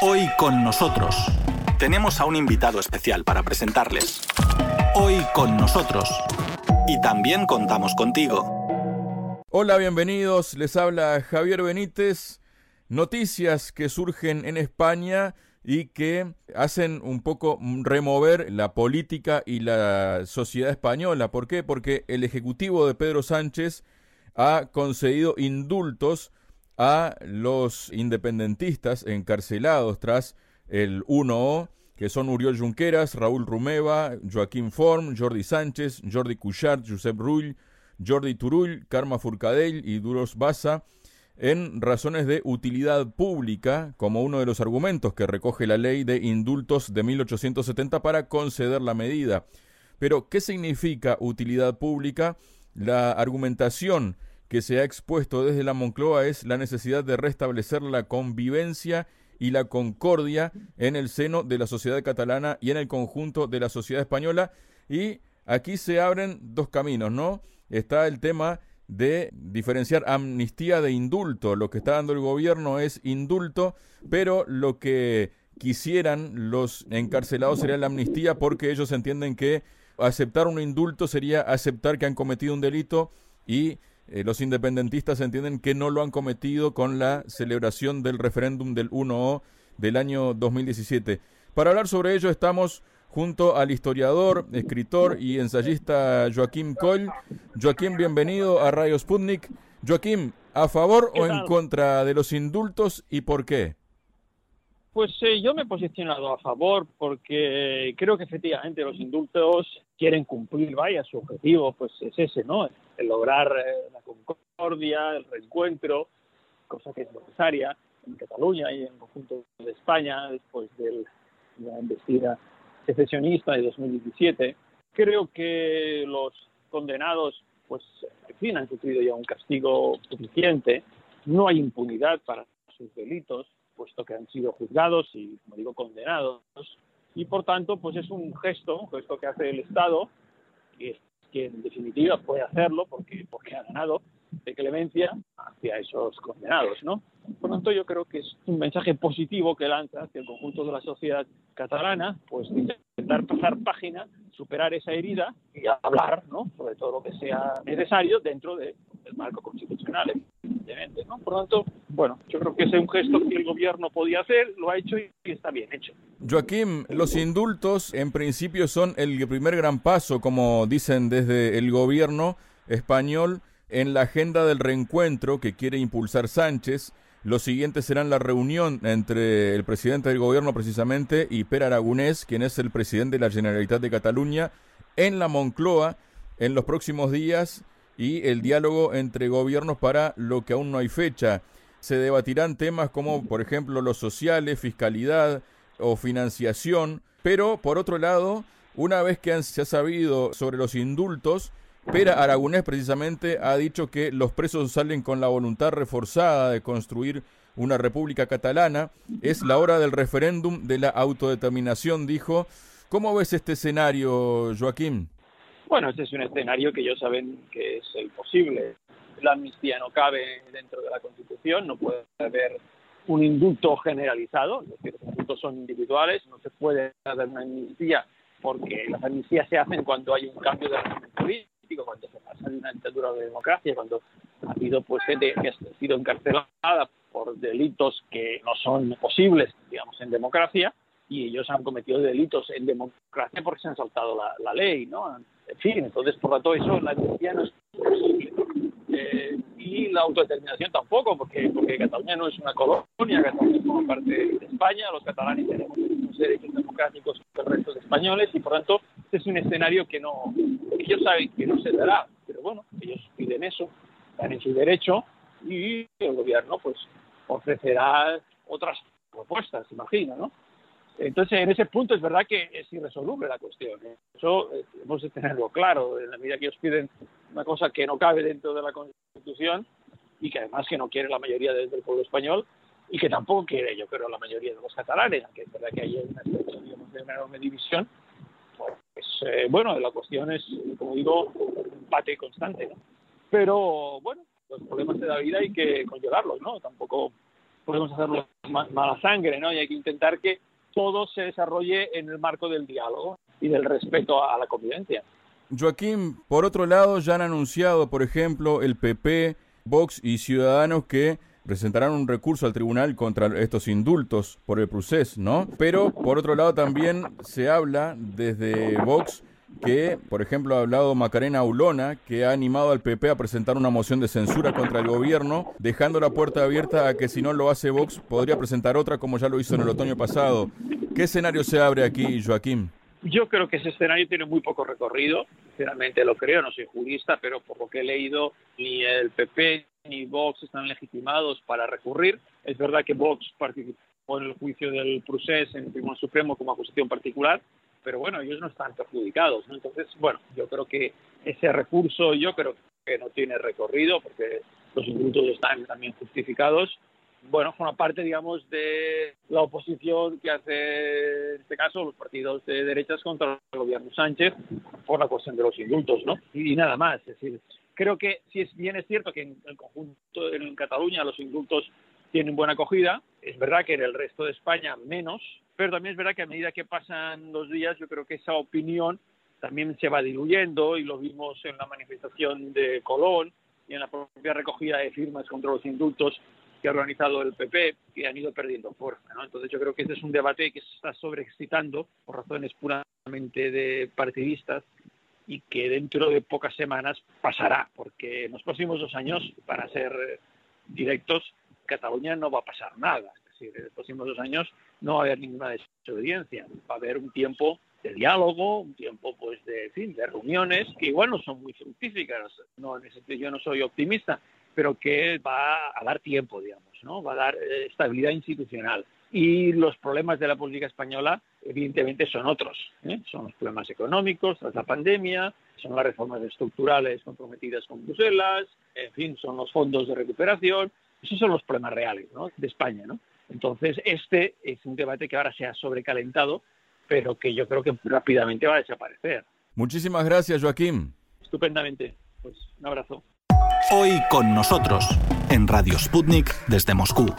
Hoy con nosotros tenemos a un invitado especial para presentarles. Hoy con nosotros. Y también contamos contigo. Hola, bienvenidos. Les habla Javier Benítez. Noticias que surgen en España y que hacen un poco remover la política y la sociedad española. ¿Por qué? Porque el Ejecutivo de Pedro Sánchez ha concedido indultos a los independentistas encarcelados tras el 1O, que son Uriol Junqueras, Raúl Rumeva, Joaquín Form, Jordi Sánchez, Jordi Cuixart, Josep Rull, Jordi Turull, Karma Furcadell y Duros Baza, en razones de utilidad pública, como uno de los argumentos que recoge la ley de indultos de 1870 para conceder la medida. Pero, ¿qué significa utilidad pública? La argumentación que se ha expuesto desde la Moncloa es la necesidad de restablecer la convivencia y la concordia en el seno de la sociedad catalana y en el conjunto de la sociedad española. Y aquí se abren dos caminos, ¿no? Está el tema de diferenciar amnistía de indulto. Lo que está dando el gobierno es indulto, pero lo que quisieran los encarcelados sería la amnistía porque ellos entienden que aceptar un indulto sería aceptar que han cometido un delito y eh, los independentistas entienden que no lo han cometido con la celebración del referéndum del 1O del año 2017. Para hablar sobre ello estamos junto al historiador, escritor y ensayista Joaquín Coll. Joaquín, bienvenido a Radio Sputnik. Joaquín, ¿a favor o en contra de los indultos y por qué? Pues eh, yo me he posicionado a favor porque creo que efectivamente los indultos quieren cumplir, vaya, su objetivo pues es ese, ¿no? El lograr eh, la concordia, el reencuentro, cosa que es necesaria en Cataluña y en el conjunto de España después de la investida secesionista de 2017. Creo que los condenados, pues, en fin, han sufrido ya un castigo suficiente. No hay impunidad para sus delitos puesto que han sido juzgados y, como digo, condenados. Y por tanto, pues es un gesto, un gesto que hace el Estado, que, que en definitiva puede hacerlo porque, porque ha ganado de clemencia hacia esos condenados, ¿no? Por lo tanto, yo creo que es un mensaje positivo que lanza hacia el conjunto de la sociedad catalana, pues intentar pasar página, superar esa herida y hablar, ¿no? Sobre todo lo que sea necesario dentro del marco constitucional, evidentemente, ¿no? Por lo tanto, bueno, yo creo que ese es un gesto que el gobierno podía hacer, lo ha hecho y está bien hecho. Joaquín, los indultos en principio son el primer gran paso, como dicen desde el gobierno español, en la agenda del reencuentro que quiere impulsar Sánchez. Los siguientes serán la reunión entre el presidente del gobierno precisamente y Per Aragonés, quien es el presidente de la Generalitat de Cataluña, en la Moncloa en los próximos días y el diálogo entre gobiernos para lo que aún no hay fecha. Se debatirán temas como, por ejemplo, los sociales, fiscalidad o financiación, pero por otro lado, una vez que se ha sabido sobre los indultos, Pera Aragonés precisamente ha dicho que los presos salen con la voluntad reforzada de construir una república catalana. Es la hora del referéndum de la autodeterminación, dijo. ¿Cómo ves este escenario, Joaquín? Bueno, este es un escenario que ellos saben que es el posible. La amnistía no cabe dentro de la Constitución, no puede haber un indulto generalizado, es decir, los indultos son individuales, no se puede hacer una amnistía porque las amnistías se hacen cuando hay un cambio de régimen político cuando se pasa de una dictadura de democracia, cuando ha habido pues gente que ha sido encarcelada por delitos que no son posibles, digamos, en democracia, y ellos han cometido delitos en democracia porque se han saltado la, ley, ¿no? En fin, entonces, por lo tanto, eso, la amnistía no es posible. Eh, y la autodeterminación tampoco, porque, porque Cataluña no es una colonia, Cataluña es parte de España, los catalanes tenemos derechos democráticos que el resto de españoles, y por tanto, este es un escenario que no, ellos saben que no se dará, pero bueno, ellos piden eso, están en su derecho y el gobierno pues ofrecerá otras propuestas, imagino, ¿no? Entonces, en ese punto es verdad que es irresoluble la cuestión. ¿eh? Eso eh, hemos de tenerlo claro. En la medida que ellos piden una cosa que no cabe dentro de la Constitución y que además que no quiere la mayoría del, pueblo español y que tampoco quiere, yo creo, la mayoría de los catalanes, aunque es verdad que hay una digamos, de una enorme división, pues eh, bueno, la cuestión es, como digo, un empate constante, ¿no? Pero bueno, los problemas de la vida hay que conllevarlos, ¿no? Tampoco podemos hacerlo mala sangre, ¿no? Y hay que intentar que todo se desarrolle en el marco del diálogo y del respeto a la convivencia. Joaquín, por otro lado, ya han anunciado, por ejemplo, el PP, Vox y Ciudadanos que presentarán un recurso al tribunal contra estos indultos por el procés, ¿no? Pero por otro lado también se habla desde Vox que, por ejemplo, ha hablado Macarena Aulona, que ha animado al PP a presentar una moción de censura contra el gobierno, dejando la puerta abierta a que si no lo hace Vox, podría presentar otra como ya lo hizo en el otoño pasado. ¿Qué escenario se abre aquí, Joaquín? Yo creo que ese escenario tiene muy poco recorrido, sinceramente lo creo, no soy jurista, pero por lo que he leído, ni el PP ni Vox están legitimados para recurrir. Es verdad que Vox participó en el juicio del procés en el Tribunal Supremo como acusación particular, pero bueno, ellos no están perjudicados. ¿no? Entonces, bueno, yo creo que ese recurso yo creo que no tiene recorrido porque los indultos están también justificados. Bueno, forma parte, digamos, de la oposición que hace, en este caso, los partidos de derechas contra el gobierno Sánchez por la cuestión de los indultos, ¿no? Y, nada más. Es decir, creo que si es bien es cierto que en el conjunto en Cataluña los indultos tienen buena acogida, es verdad que en el resto de España menos, pero también es verdad que a medida que pasan los días yo creo que esa opinión también se va diluyendo y lo vimos en la manifestación de Colón y en la propia recogida de firmas contra los indultos que ha organizado el PP, que han ido perdiendo fuerza. ¿no? Entonces yo creo que este es un debate que se está sobreexcitando por razones puramente de partidistas y que dentro de pocas semanas pasará, porque en los próximos dos años, para ser eh, directos, Cataluña no va a pasar nada. Es decir, en los próximos dos años no va a haber ninguna desobediencia. Va a haber un tiempo de diálogo, un tiempo pues de, fin, de reuniones que igual no son muy fructíferas. No, en ese sentido yo no soy optimista, pero que va a dar tiempo, digamos, ¿no? Va a dar eh, estabilidad institucional. Y los problemas de la política española, evidentemente, son otros. ¿eh? Son los problemas económicos tras la pandemia, son las reformas estructurales comprometidas con Bruselas, en fin, son los fondos de recuperación. Esos son los problemas reales ¿no? de España. ¿no? Entonces, este es un debate que ahora se ha sobrecalentado, pero que yo creo que rápidamente va a desaparecer. Muchísimas gracias, Joaquín. Estupendamente. Pues un abrazo. Hoy con nosotros, en Radio Sputnik desde Moscú.